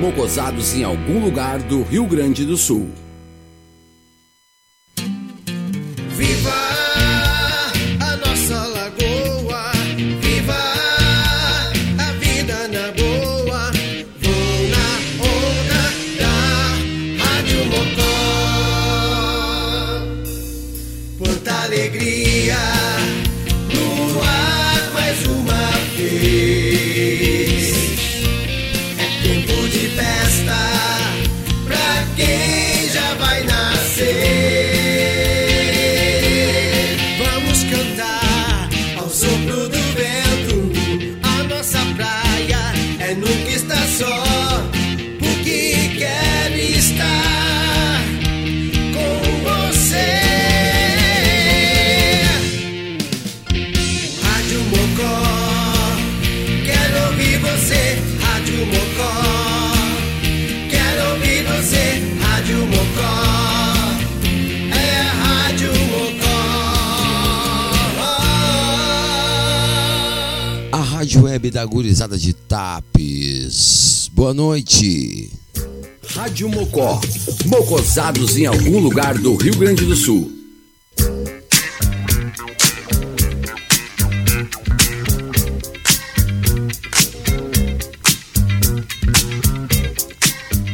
mocosados em algum lugar do Rio Grande do Sul. Web da gurizada de Tapes. Boa noite. Rádio Mocó. Mocosados em algum lugar do Rio Grande do Sul.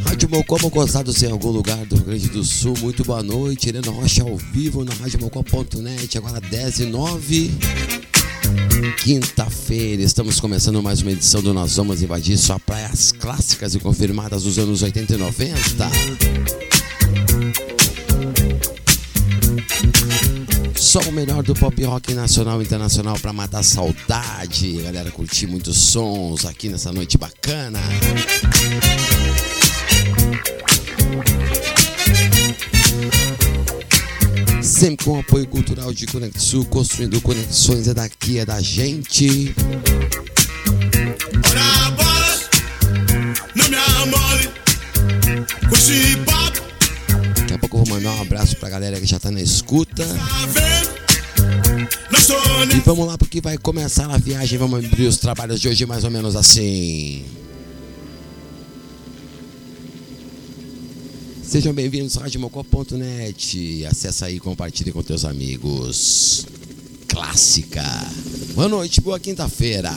Rádio Mocó, Mocosados em algum lugar do Rio Grande do Sul. Muito boa noite. Helena Rocha ao vivo na radiomocó.net. Agora 10 e 9. Quinta-feira, estamos começando mais uma edição do Nós Vamos Invadir só praias clássicas e confirmadas dos anos 80 e 90. Só o melhor do pop rock nacional e internacional para matar saudade. Galera, curtir muitos sons aqui nessa noite bacana. Sempre com apoio cultural de Conexul, construindo conexões é daqui, é da gente. Daqui a pouco eu vou mandar um abraço pra galera que já tá na escuta. E vamos lá porque vai começar a viagem, vamos abrir os trabalhos de hoje mais ou menos assim. Sejam bem-vindos ao radiomocó.net. Acesse aí e compartilhe com teus amigos. Clássica. Boa noite, boa quinta-feira.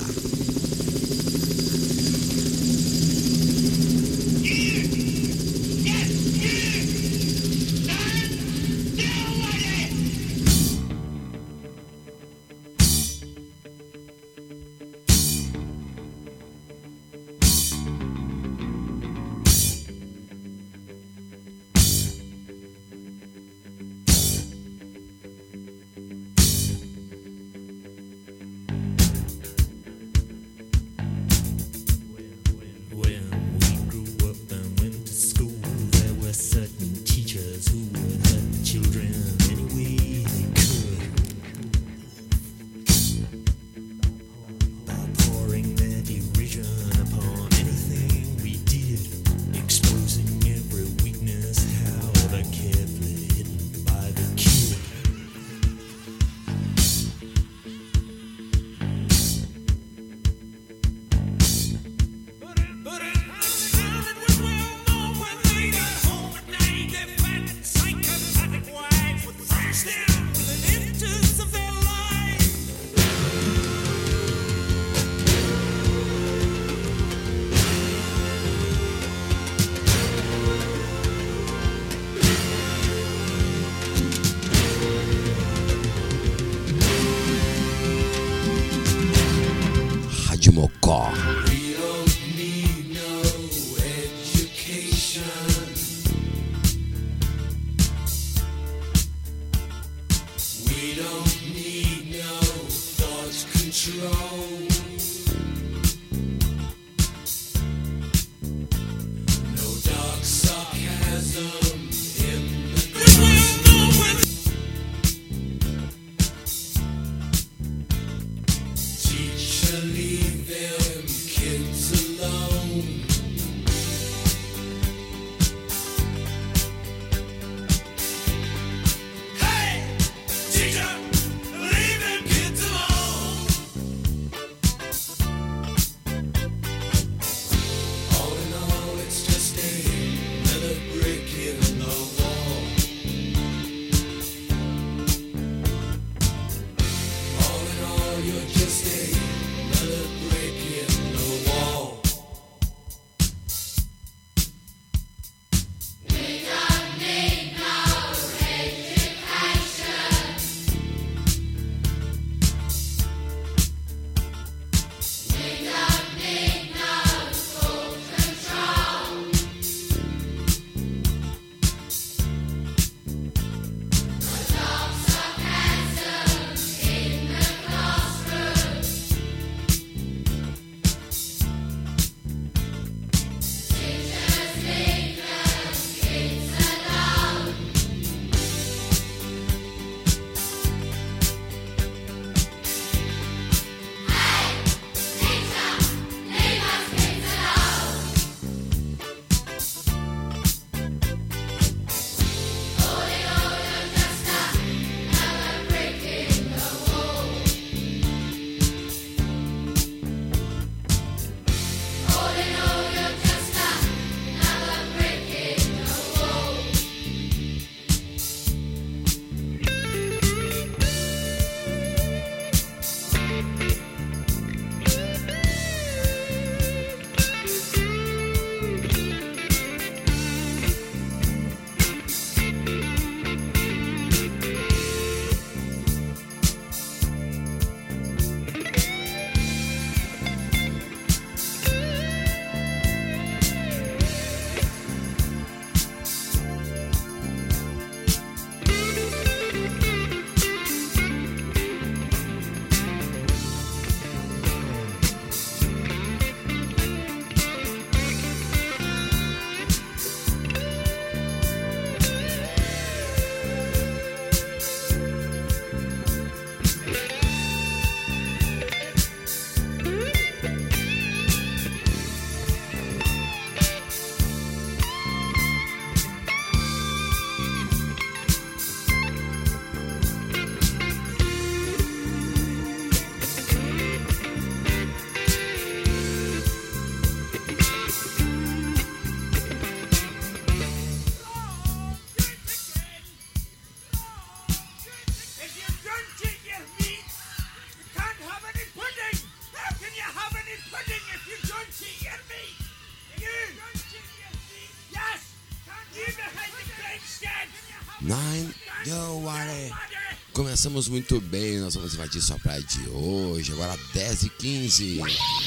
Começamos muito bem, nós vamos invadir sua praia de hoje, agora 10 e 15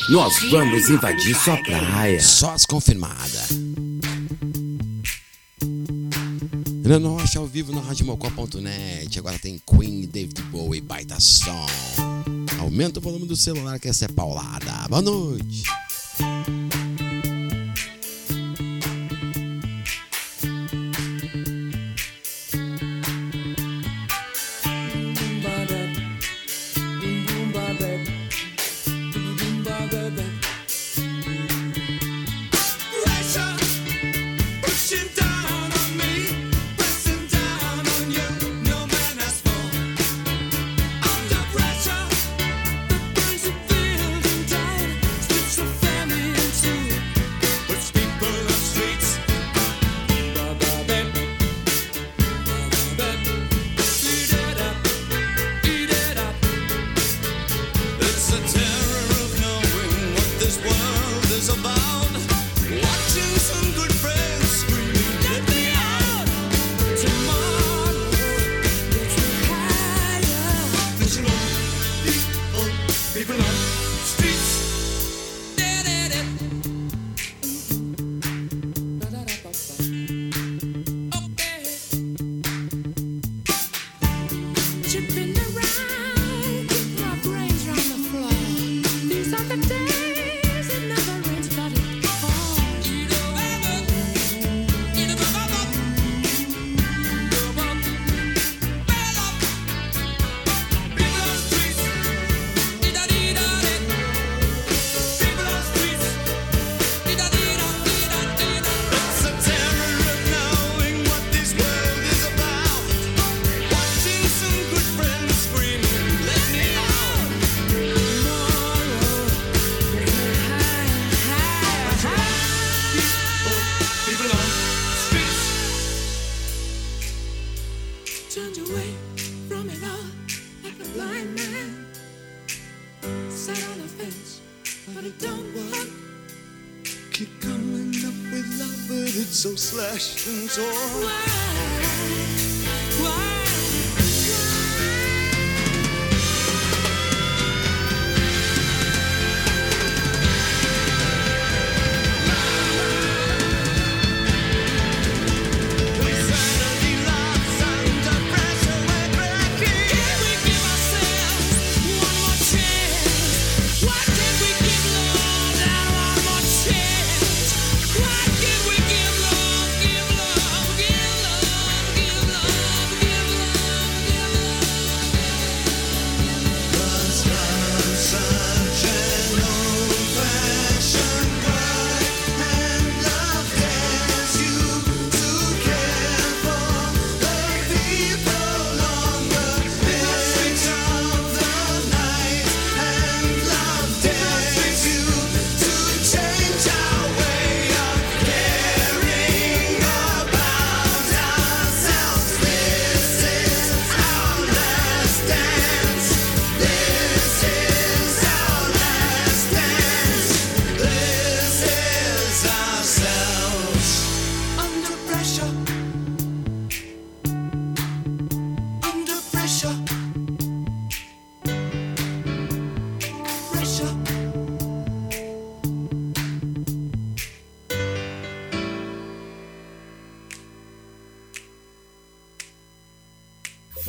Nós vamos invadir sua praia. Só as confirmadas. Renan Rocha ao vivo na RadioMocó.net. Agora tem Queen, David Bowie, baita som. Aumenta o volume do celular que essa é paulada. Boa noite.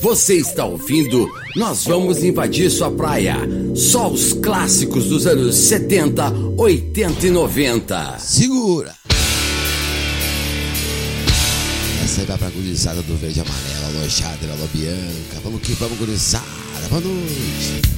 Você está ouvindo? Nós vamos invadir sua praia. Só os clássicos dos anos 70, 80 e 90. Segura! Essa aí vai pra gurizada do verde amarelo. Alô, Chadra, alô, Bianca. Vamos que vamos, gurizada. Boa noite.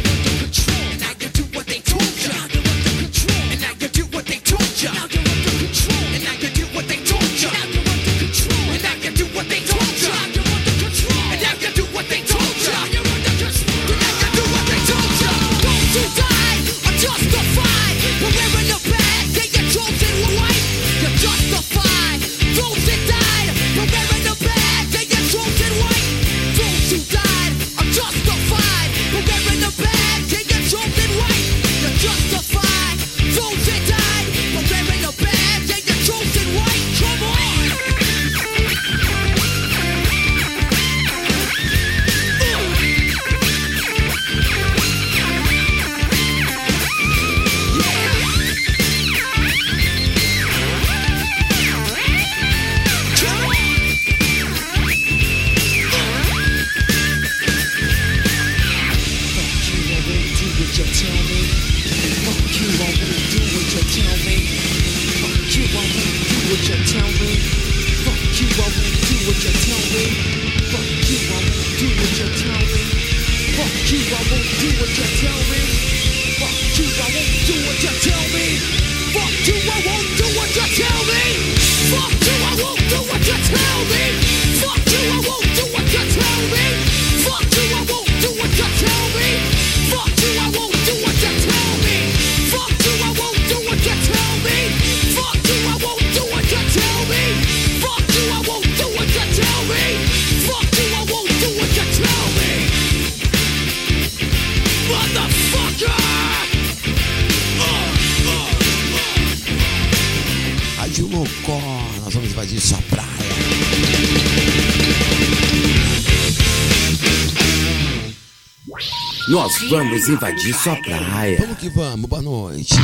Nós vamos invadir sua praia. Vamos que vamos, boa noite.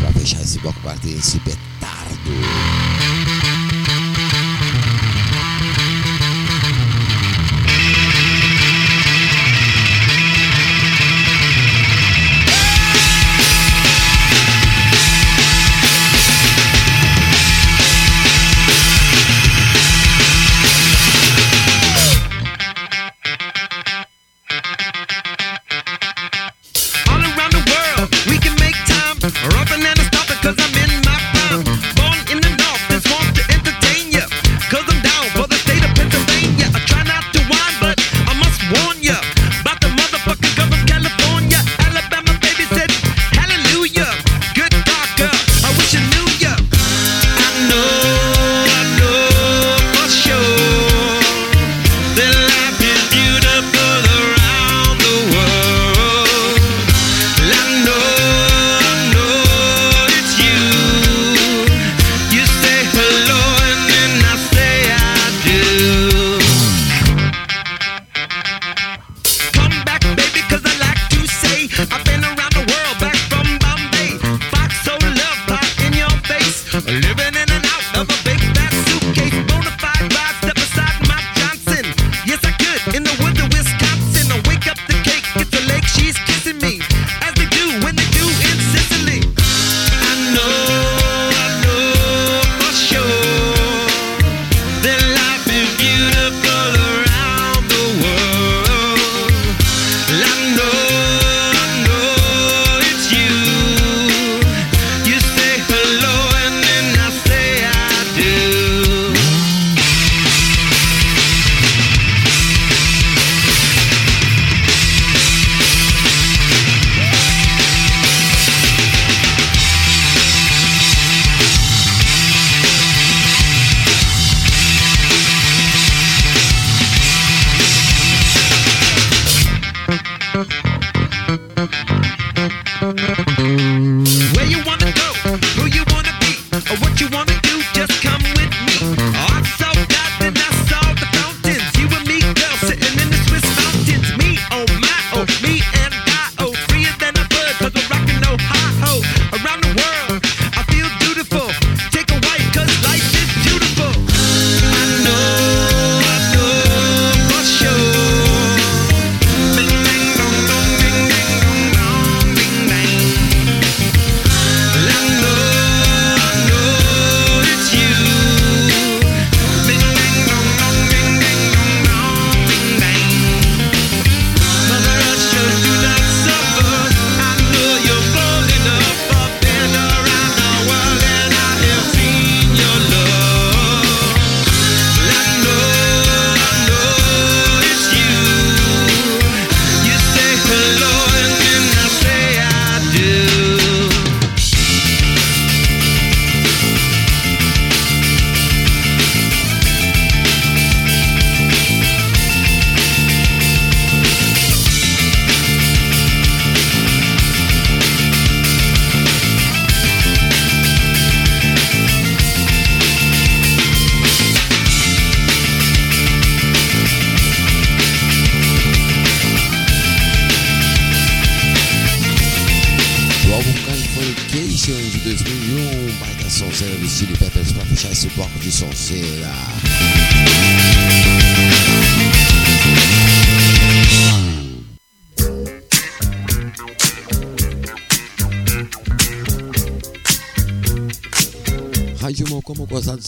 Pra fechar esse bloco, guardei esse petardo.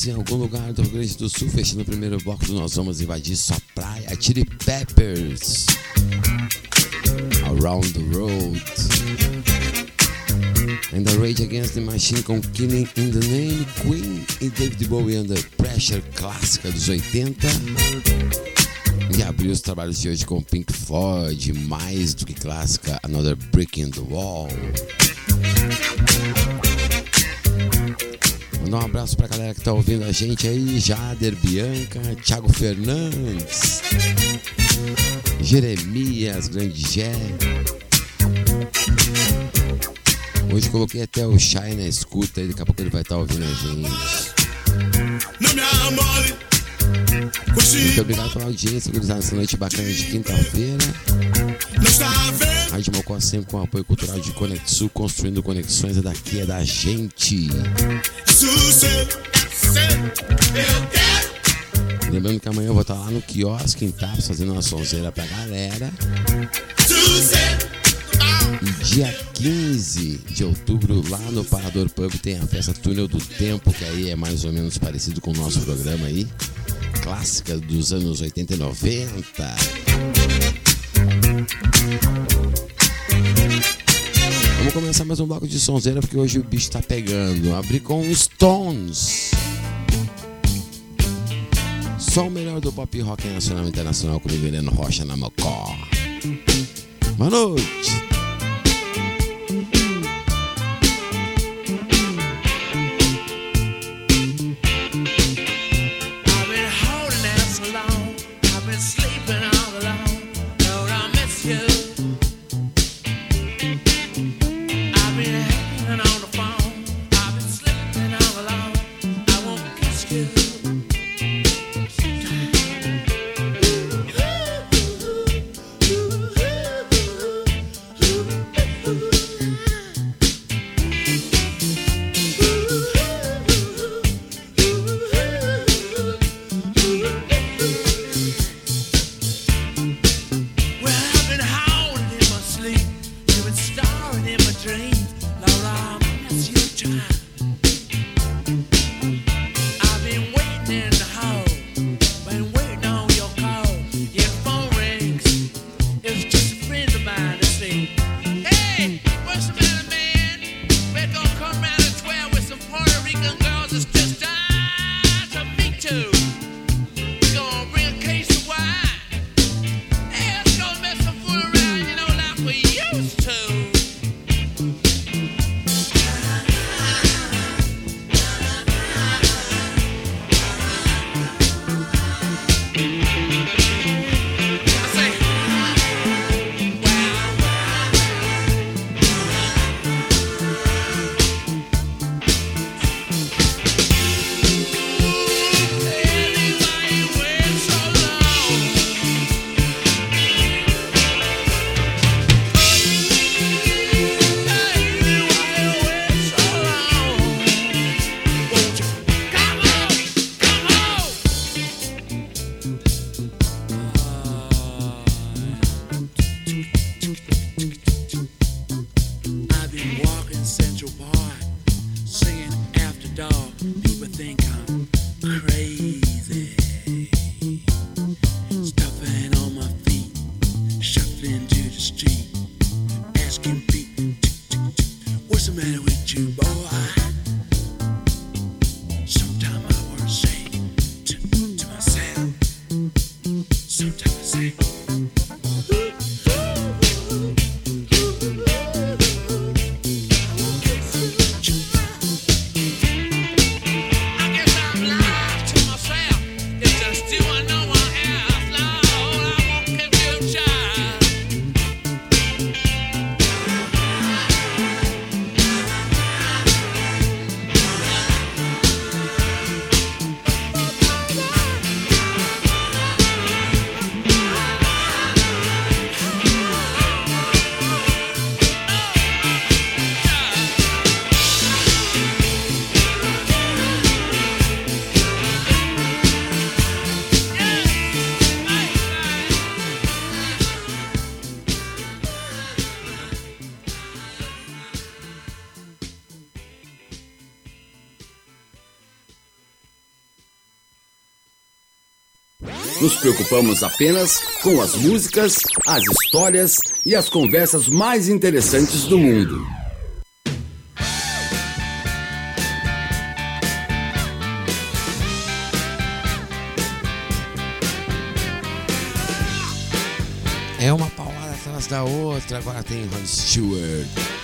Em algum lugar do Rio Grande do Sul, fechando o primeiro bloco do Nós Vamos Invadir Sua Praia, Chili Peppers. Around the Road. And the Rage Against the Machine com Killing in the Name, Queen e David Bowie Under Pressure, clássica dos 80. E abriu os trabalhos de hoje com Pink Floyd, mais do que clássica, Another Brick in the Wall. Mandar um abraço pra galera que tá ouvindo a gente aí, Jader, Bianca, Thiago Fernandes, Jeremias, Grande Gé. Hoje coloquei até o Shai na escuta e daqui a pouco ele vai estar ouvindo a gente. Muito obrigado pela audiência, gurizada, essa noite bacana de quinta-feira. Rádio Mocó sempre com apoio cultural de Conexul, construindo conexões, é daqui, é da gente. Lembrando que amanhã eu vou estar lá no quiosque em Taps fazendo uma sonzeira pra galera. E dia 15 de outubro, lá no Parador Pub, tem a festa Túnel do Tempo, que aí é mais ou menos parecido com o nosso programa aí. Clássica dos anos 80 e 90. Vamos começar mais um bloco de sonzeira, porque hoje o bicho tá pegando. Abri com Stones. Só o melhor do pop rock nacional e internacional comigo, Heleno Rocha, na Mocó. Boa noite. Nos preocupamos apenas com as músicas, as histórias e as conversas mais interessantes do mundo. É uma paulada atrás da outra, agora tem Rod Stewart.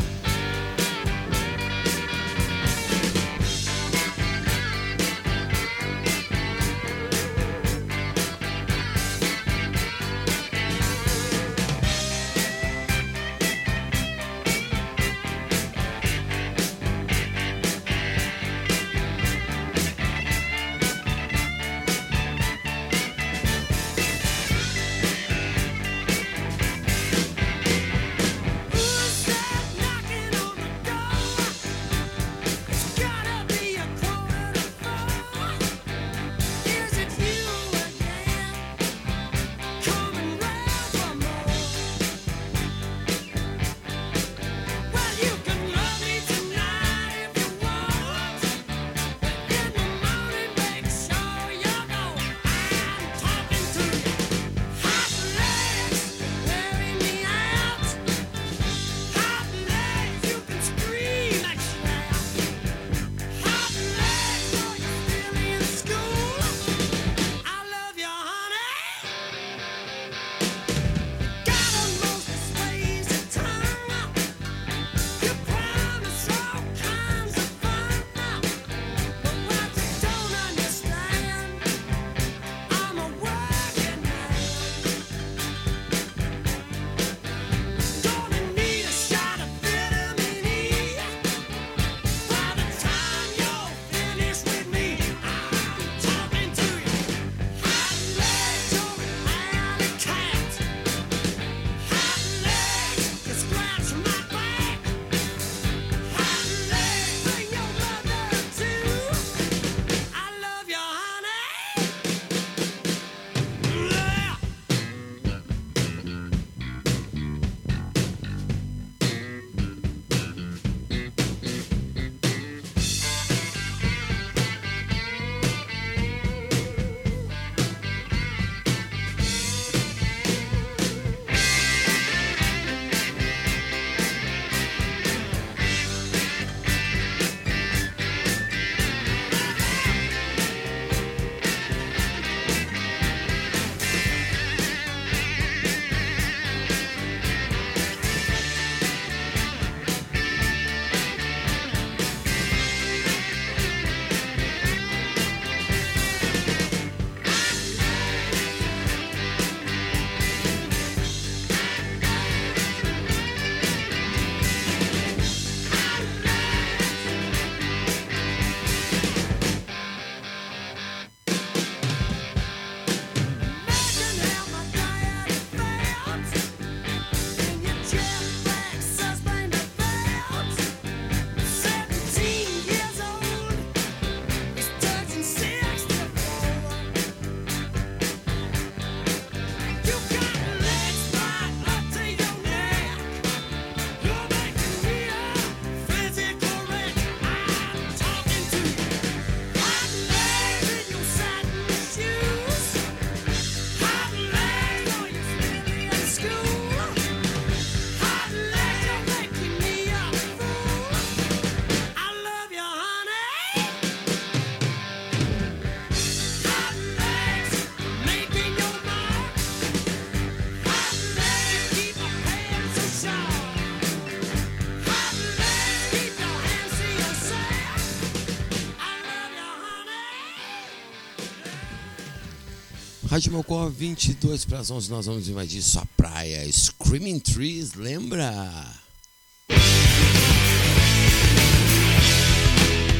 Rádio Mocó, 22 para as 11, nós vamos invadir sua praia. Screaming Trees, lembra?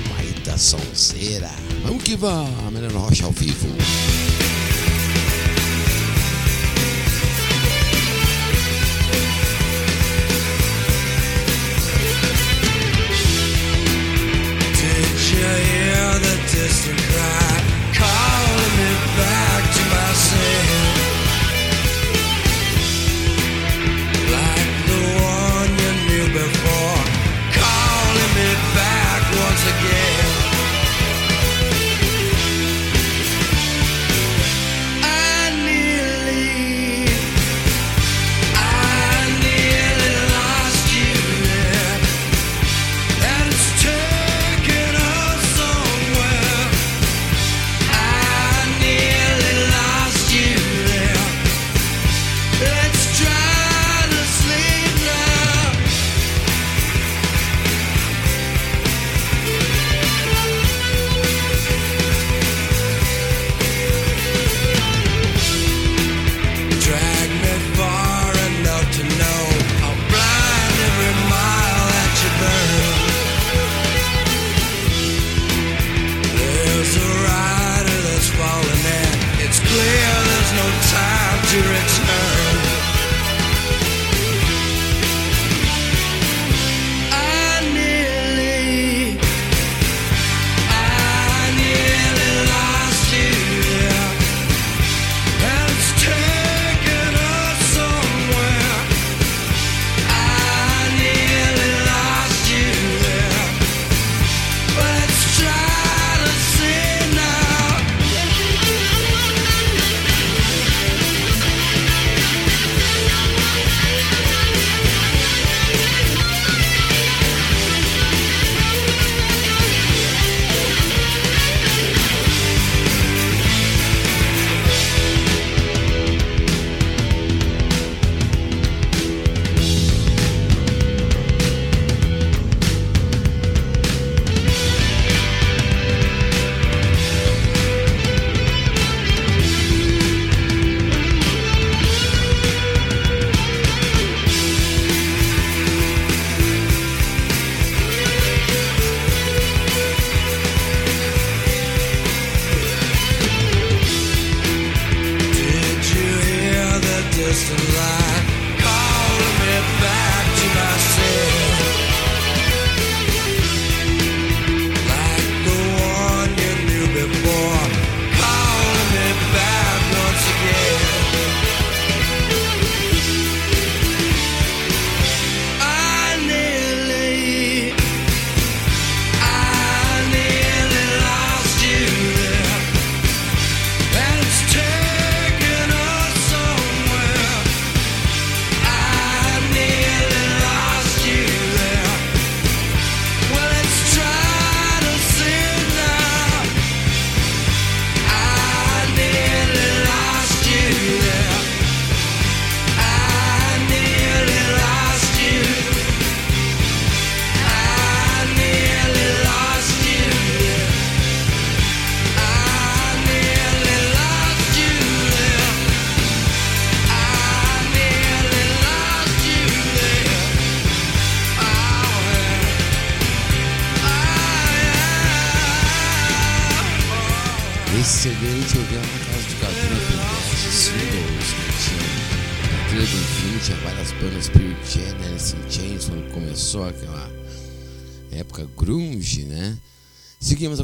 Baita sonzeira. Vamos que vamos, Melano Rocha ao vivo. Did you hear the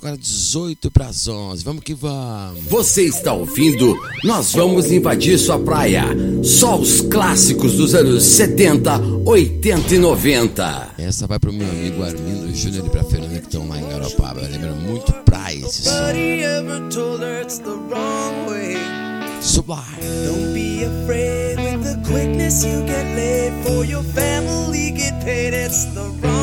agora 18 para as 11. Vamos que vamos. Você está ouvindo? Nós vamos invadir sua praia. Só os clássicos dos anos 70, 80 e 90. Essa vai pro meu amigo Armindo Júnior e pra Fernanda que estão lá em Garopaba. Lembra muito praia esse som. Sublime. Don't be afraid with the quickness you get laid for your family get paid. It's the wrong.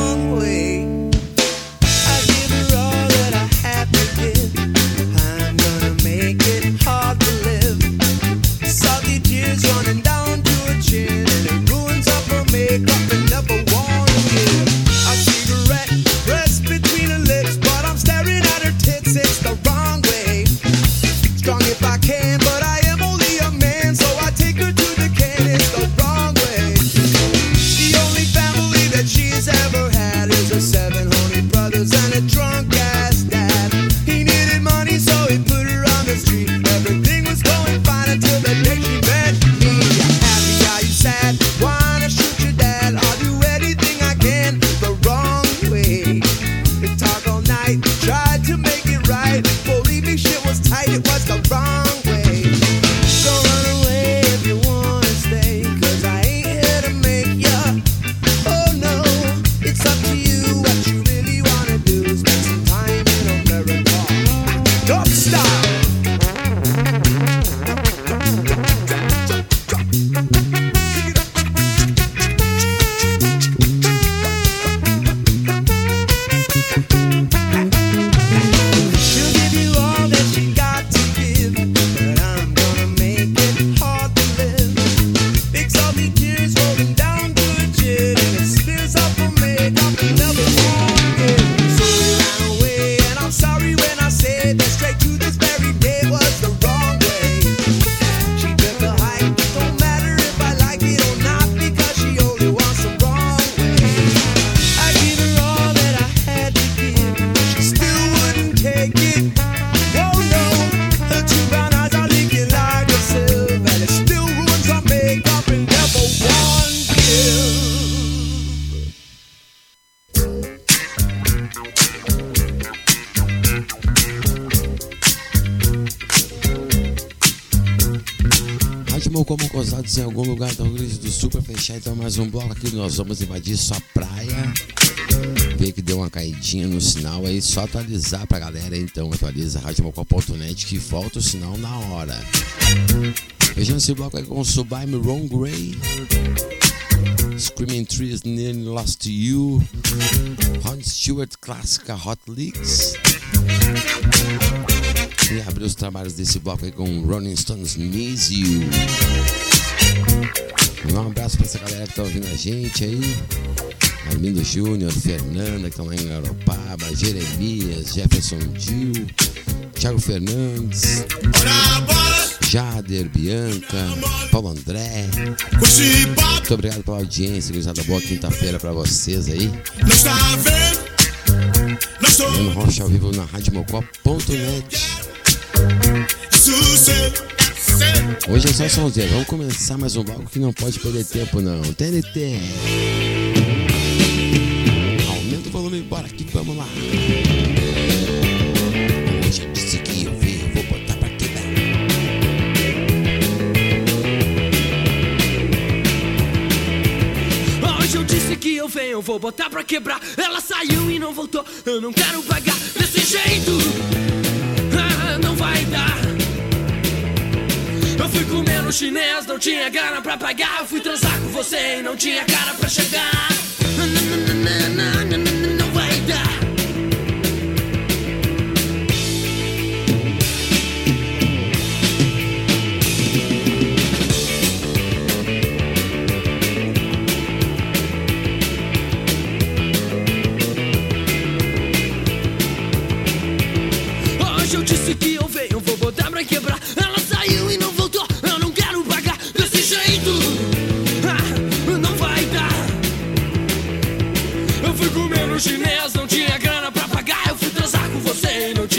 Como cosados em algum lugar Rio Grande do Sul pra fechar então mais um bloco aqui. Nós vamos invadir sua praia. Ver que deu uma caidinha no sinal aí, só atualizar pra galera então. Atualiza radiomocó.net que volta o sinal na hora. Fechando esse bloco aí com Sublime Ron Gray. Screaming Trees Nearly Lost to You. Rod Stewart clássica Hot Leaks. E abriu os trabalhos desse bloco aí com Rolling Stones Miss You. Um abraço pra essa galera que tá ouvindo a gente aí. Armindo Júnior, Fernanda, que estão lá em Garopaba, Jeremias, Jefferson Dil, Thiago Fernandes, Jader, Bianca, Paulo André. Muito obrigado pela audiência, gurizada. Boa quinta-feira pra vocês aí. Não Rocha ao vivo na radiomocó.net. Hoje é só sonzeiro. Vamos começar mais um bloco que não pode perder tempo, não. TNT. Aumenta o volume, bora aqui, vamos lá. Hoje eu disse que eu vi, vou botar pra quebrar. Hoje eu disse que eu venho, vou botar pra quebrar. Ela saiu e não voltou, eu não quero pagar desse jeito. Ah, não vai dar. Comer no chinês, não tinha grana pra pagar. Fui transar com você e não tinha cara pra chegar. Não vai dar. Chinês, não tinha grana pra pagar. Eu fui transar com você e não tinha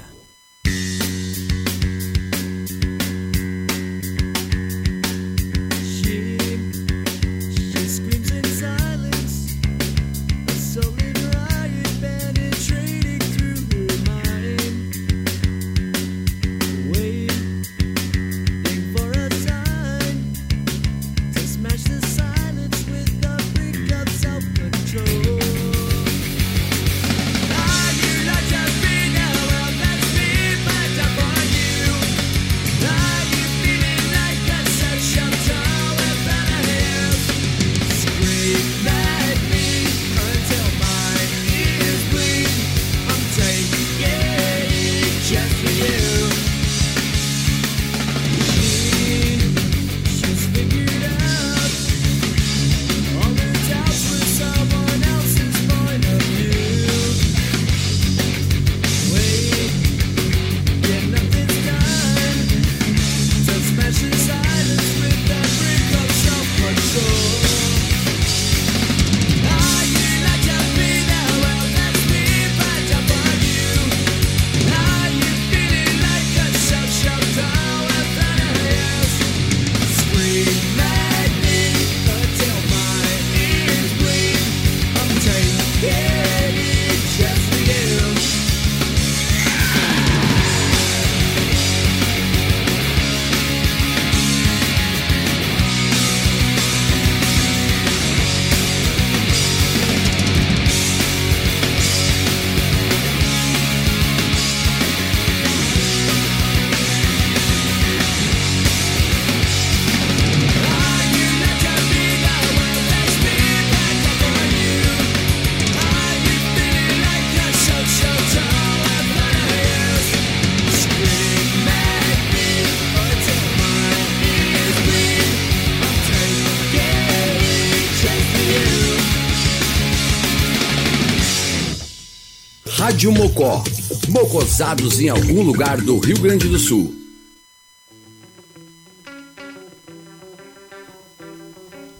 Rádio Mocó. Mocosados em algum lugar do Rio Grande do Sul.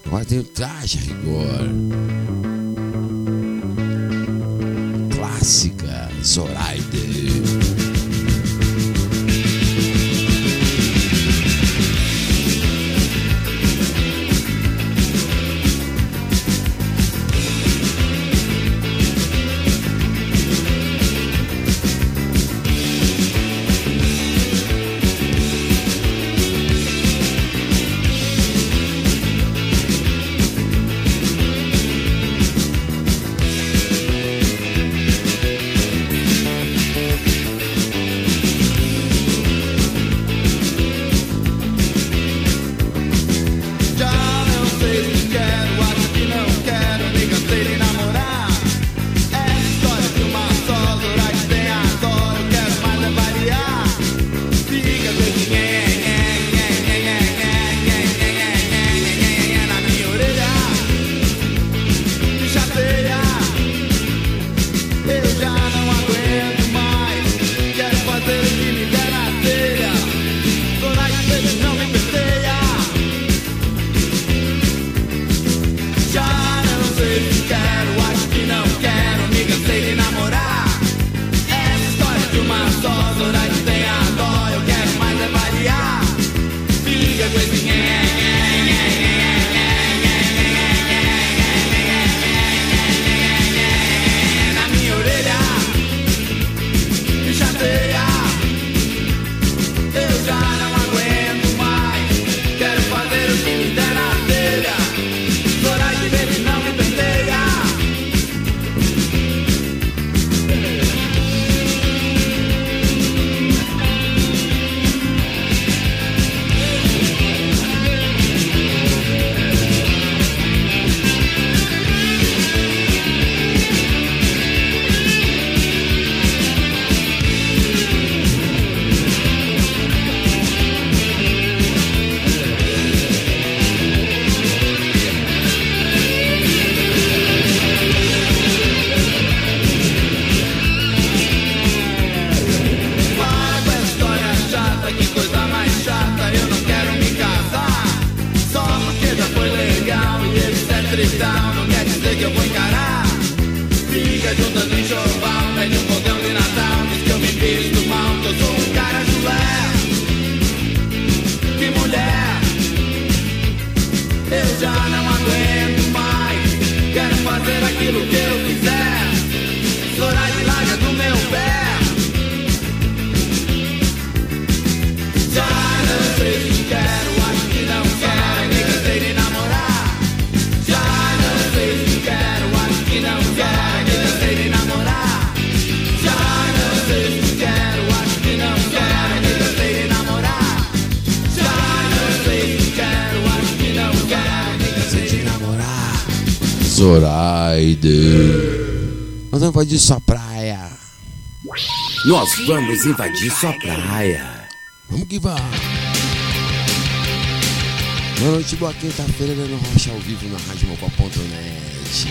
Agora tem o traje a rigor. Clássica Zoraide. Nós vamos invadir sua praia. Vamos que vamos. Boa noite, boa quinta-feira, Daniel Rocha ao vivo na RadioMocó.net.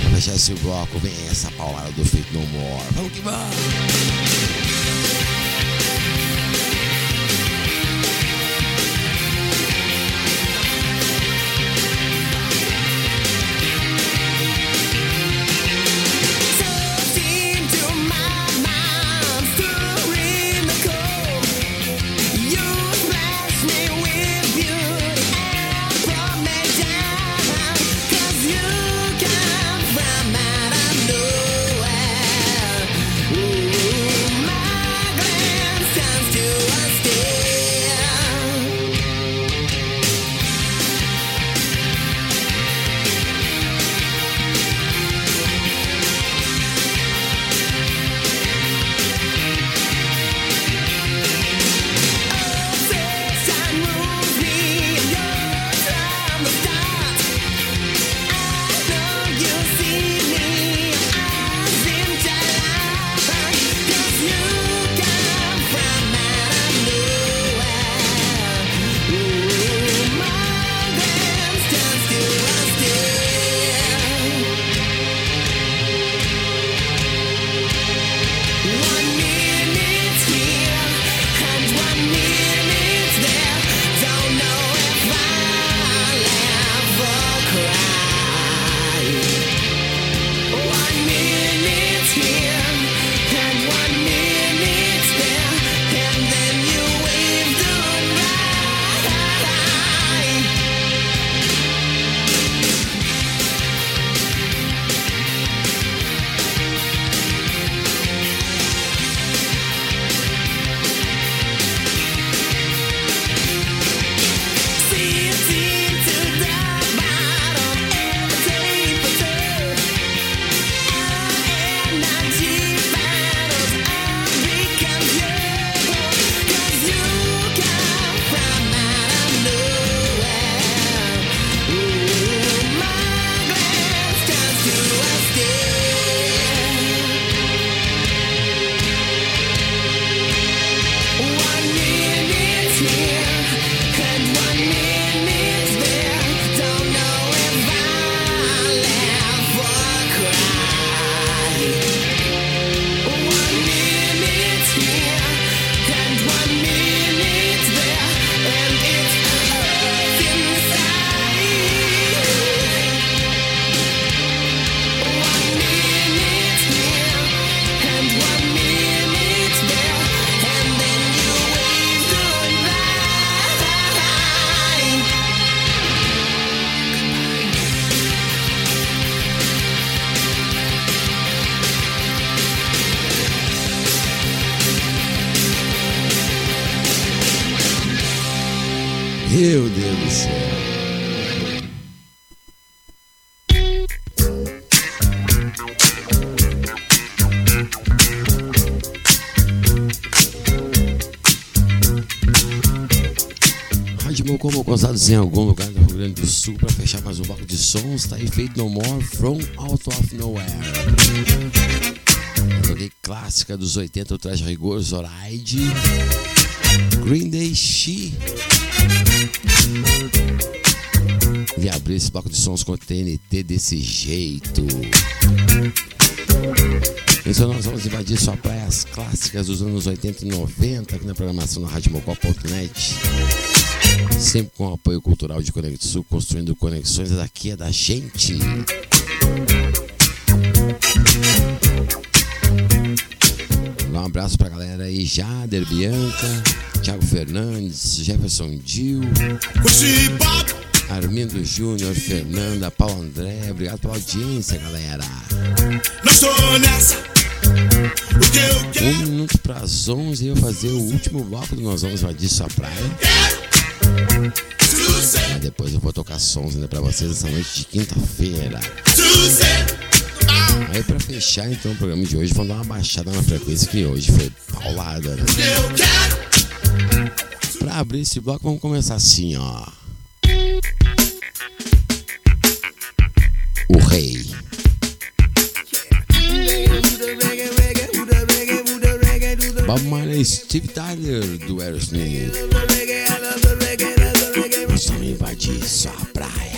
Pra fechar esse bloco, vem essa paulada do Feito No More. Vamos que vamos. Meu Deus do céu. Mocó Mocosados em algum lugar do Rio Grande do Sul para fechar mais um bloco de sons. Tá aí feito No More From Out of Nowhere. Eu toquei clássica dos 80, o Traje Rigor, Zoraide. Green Day She. E abrir esse bloco de sons com TNT desse jeito. Então nós vamos invadir só praias clássicas dos anos 80 e 90 aqui na programação da RadioMocó.net. Sempre com o apoio cultural de Conexão Sul, construindo conexões daqui é da gente. Dá um abraço pra galera aí, Jader, Bianca, Thiago Fernandes, Jefferson Dil, Armindo Júnior, Fernanda, Paulo André. Obrigado pela audiência, galera. não estou nessa. Um minuto para as 11 eu fazer o último bloco do Nós Vamos Invadir Sua Praia. Mas depois eu vou tocar sons ainda pra vocês essa noite de quinta-feira. Aí pra fechar então o programa de hoje, vamos dar uma baixada na frequência que hoje foi paulada, né? Pra abrir esse bloco, vamos começar assim, ó. O Rei. Bob Marley, Steve Tyler do Aerosmith. Vamos invadir sua praia.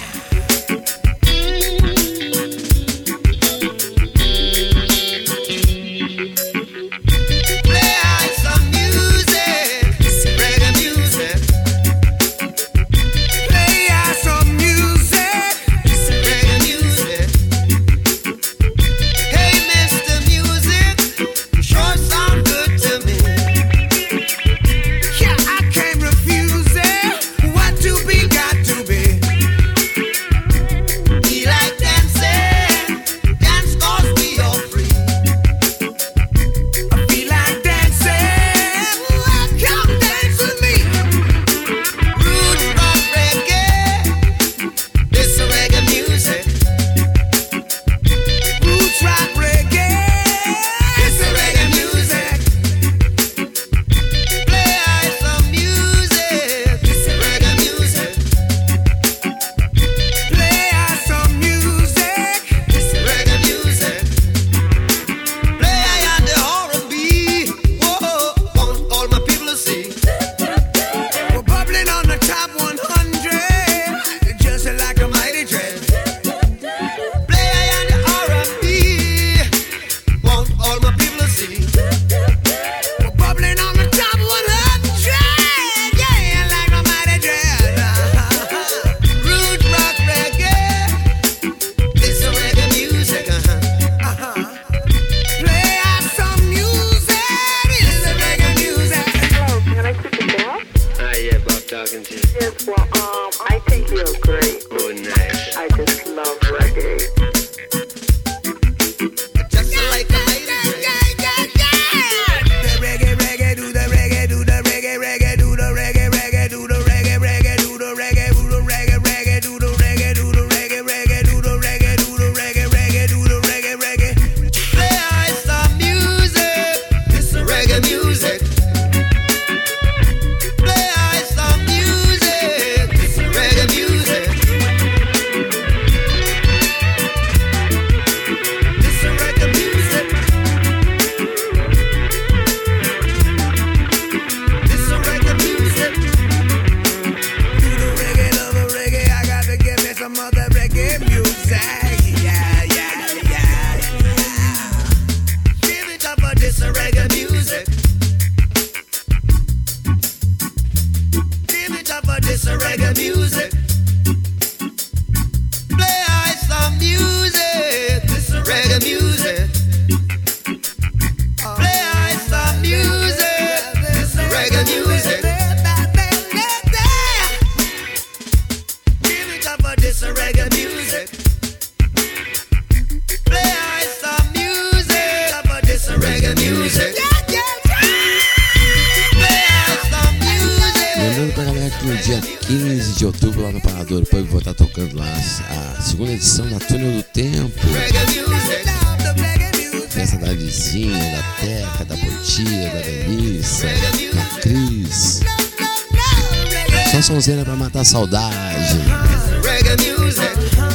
saudade.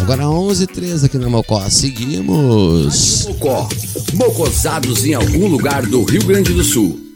Agora 11 h aqui na Mocó. Seguimos. Mocó. Mocosados em algum lugar do Rio Grande do Sul.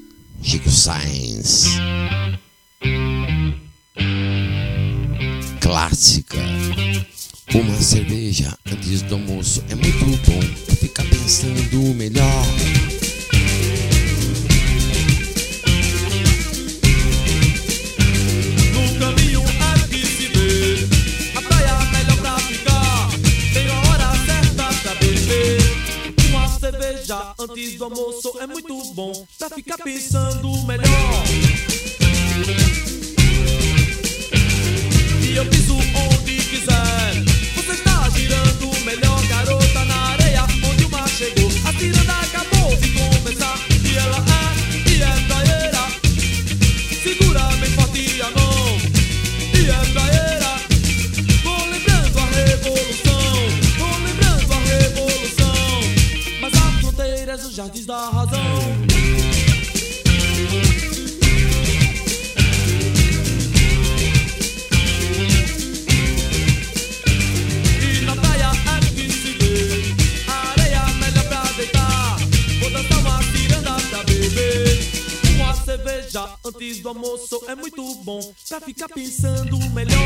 Já antes do almoço é muito bom pra ficar pensando melhor.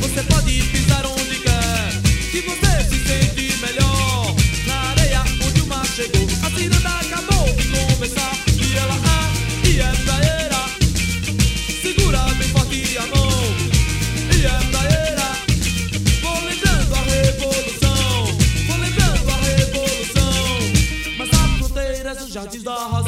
Você pode pisar onde quer, que você se sente melhor. Na areia onde o mar chegou. Just the husband.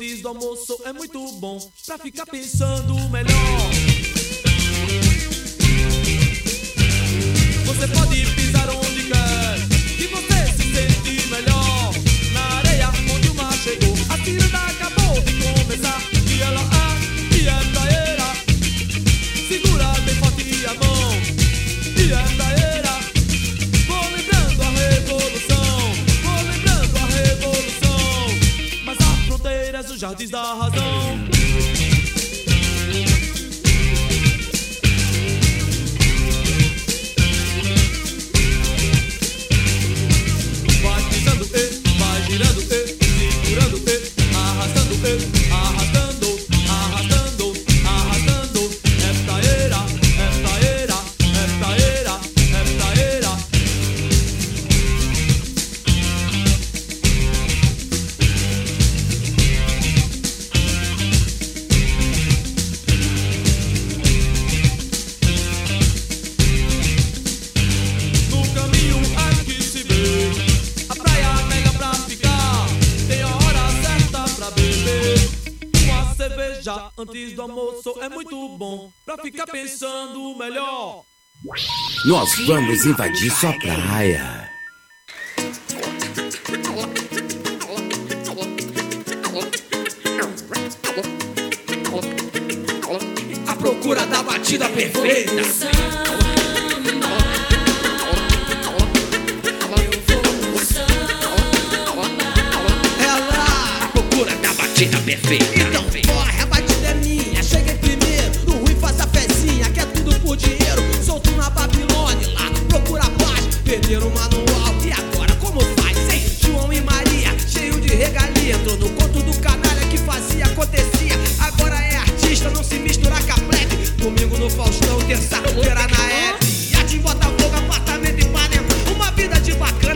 antes do almoço é muito bom pra ficar pensando melhor. Você pode pisar onde quer. is the hazard. antes do almoço é muito bom pra ficar pensando melhor. Nós vamos invadir sua praia. A procura da batida perfeita. perfeita. Então dinheiro solto na Babilônia. Lá procura paz, perdeu o manual. E agora como faz, Sem João e Maria, cheio de regalia. Entrou no conto do canalha que fazia, acontecia. Agora é artista, não se misturar com a plebe. Domingo no Faustão, terça-feira na Hebe. E a de Botafogo, apartamento em Panema. Uma vida de bacana.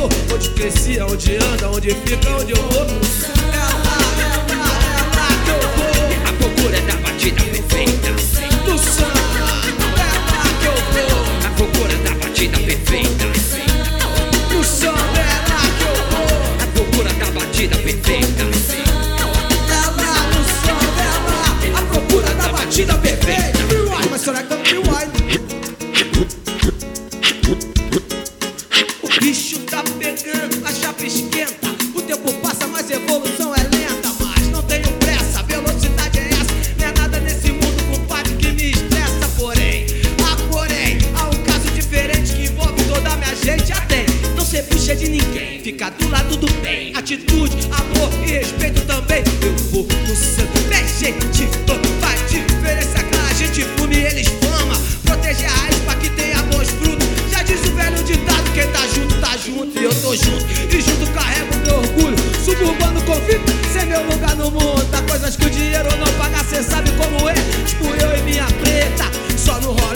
sou, onde cresci, onde anda, onde fica, onde eu vou. É lá, é lá, é lá que eu vou. A procura é da batida perfeita. eu tô junto e junto carrego meu orgulho. Suburbano confio. sem meu lugar no mundo. Há coisas que o dinheiro não paga, cê sabe como é. Tipo eu e minha preta, só no rock.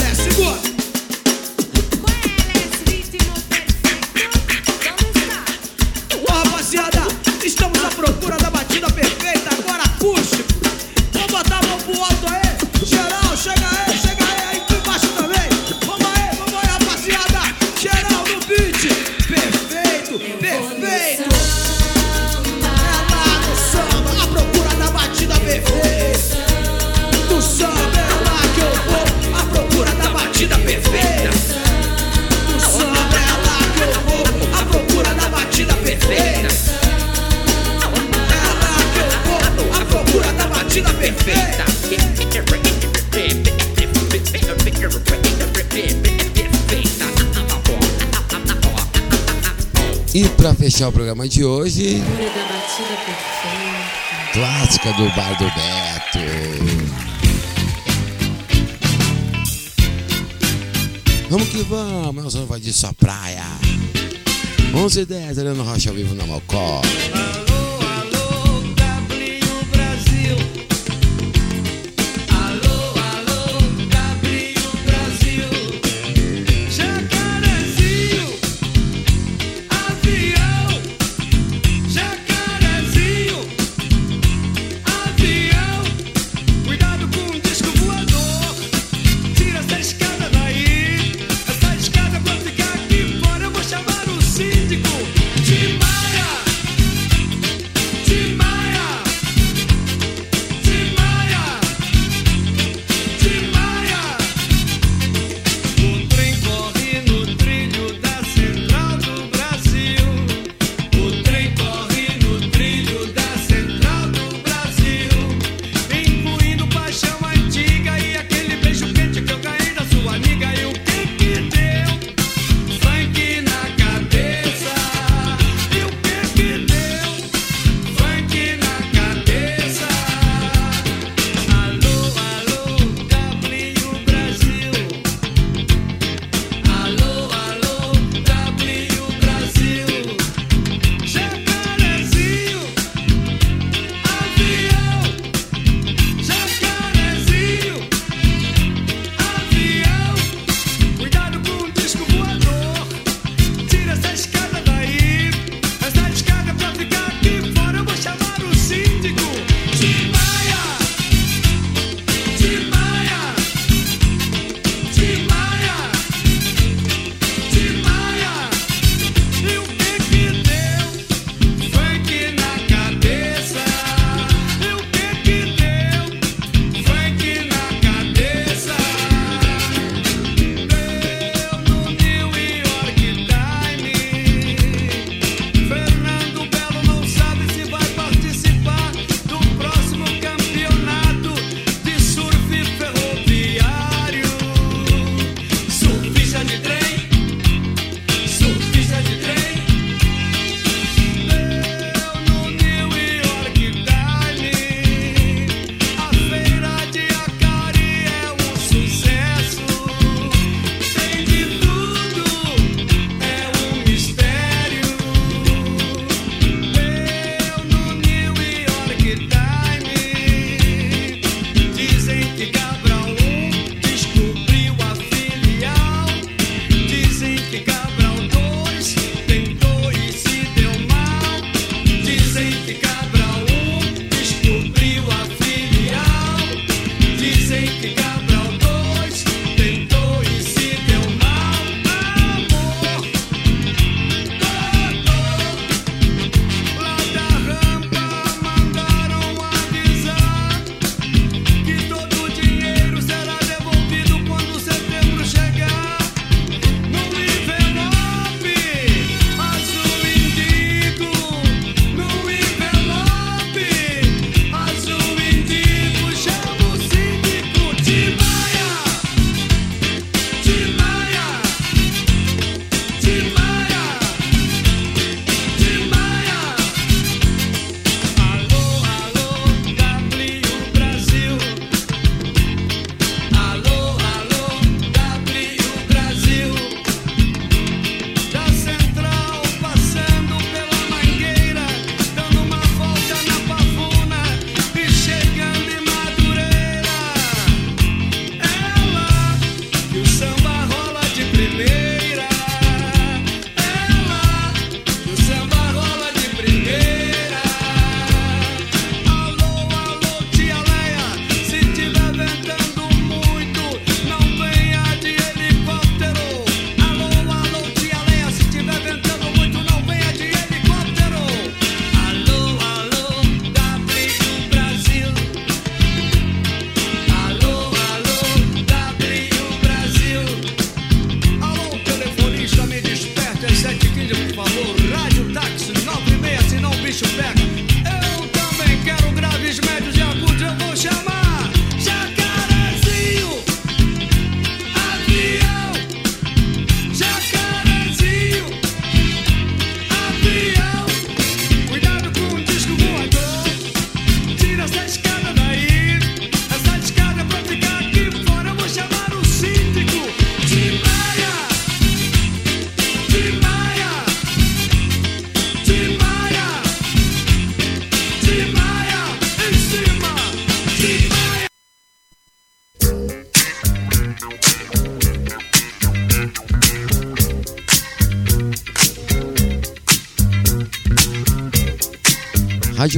fechar o programa de hoje. Clássica do Bar do Beto. Vamos que vamos, Nelson vai de sua praia. 11 e 10, Helena Rocha ao vivo na Mocó.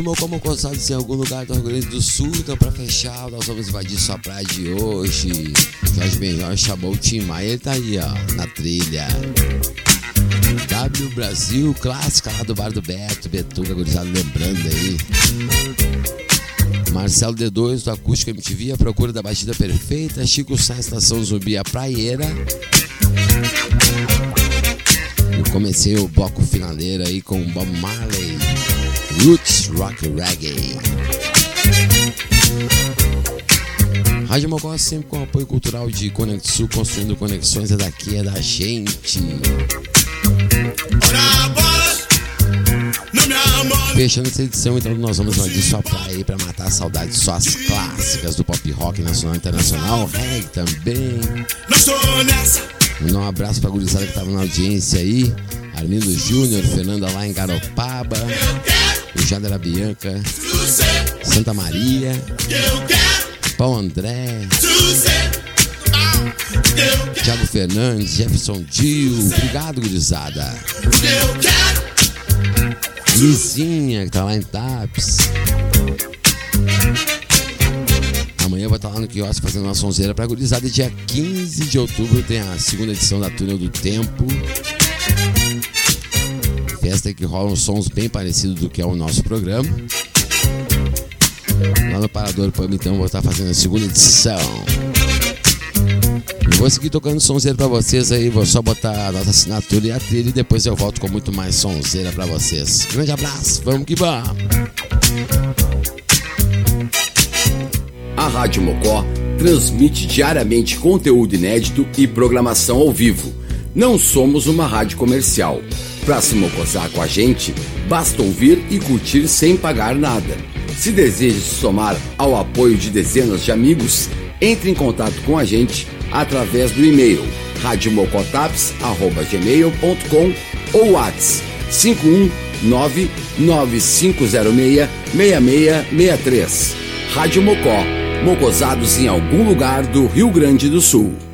Rádio Mocó Mocosados em algum lugar do Rio Grande do Sul. Então, pra fechar, nós vamos invadir sua praia de hoje. Jorge Benhor chamou o Tim Maia, ele tá aí, ó, na trilha. W Brasil, clássica lá do bar do Beto, Betuga, gurizada, lembrando aí. Marcelo D2 do Acústico MTV, a procura da batida perfeita. Chico Sá, Estação Zumbi, a praieira. Eu comecei o bloco finaleiro aí com Bob Marley, Roots Rock Reggae. Rádio Mocó sempre com apoio cultural de Conexul, construindo conexões é daqui, é da gente. Fechando essa edição, então nós vamos invadir sua praia pra matar a saudade de suas clássicas do pop rock nacional e internacional, reggae também. Mandar um abraço pra gurizada que tava na audiência aí. Arlindo Júnior, Fernanda lá em Garopaba, o Jadera Bianca, Santa Maria. Paulo André. Thiago Fernandes, Jefferson Dio. Obrigado, gurizada. Luizinha, que tá lá em Taps. Amanhã eu vou estar lá no quiosque fazendo uma sonzeira pra gurizada. Dia 15 de outubro tem a segunda edição da Túnel do Tempo. Festa que rola uns sons bem parecidos do que é o nosso programa. Lá no Parador Pub, então, vou estar fazendo a segunda edição. Vou seguir tocando sonzeira pra vocês aí, vou só botar a nossa assinatura e a trilha e depois eu volto com muito mais sonzeira pra vocês. Grande abraço, vamos que vamos! A Rádio Mocó transmite diariamente conteúdo inédito e programação ao vivo. Não somos uma rádio comercial. Para se mocosar com a gente, basta ouvir e curtir sem pagar nada. Se deseja se somar ao apoio de dezenas de amigos, entre em contato com a gente através do e-mail radiomocotaps.gmail.com ou WhatsApp 51995066663. Rádio Mocó, mocosados em algum lugar do Rio Grande do Sul.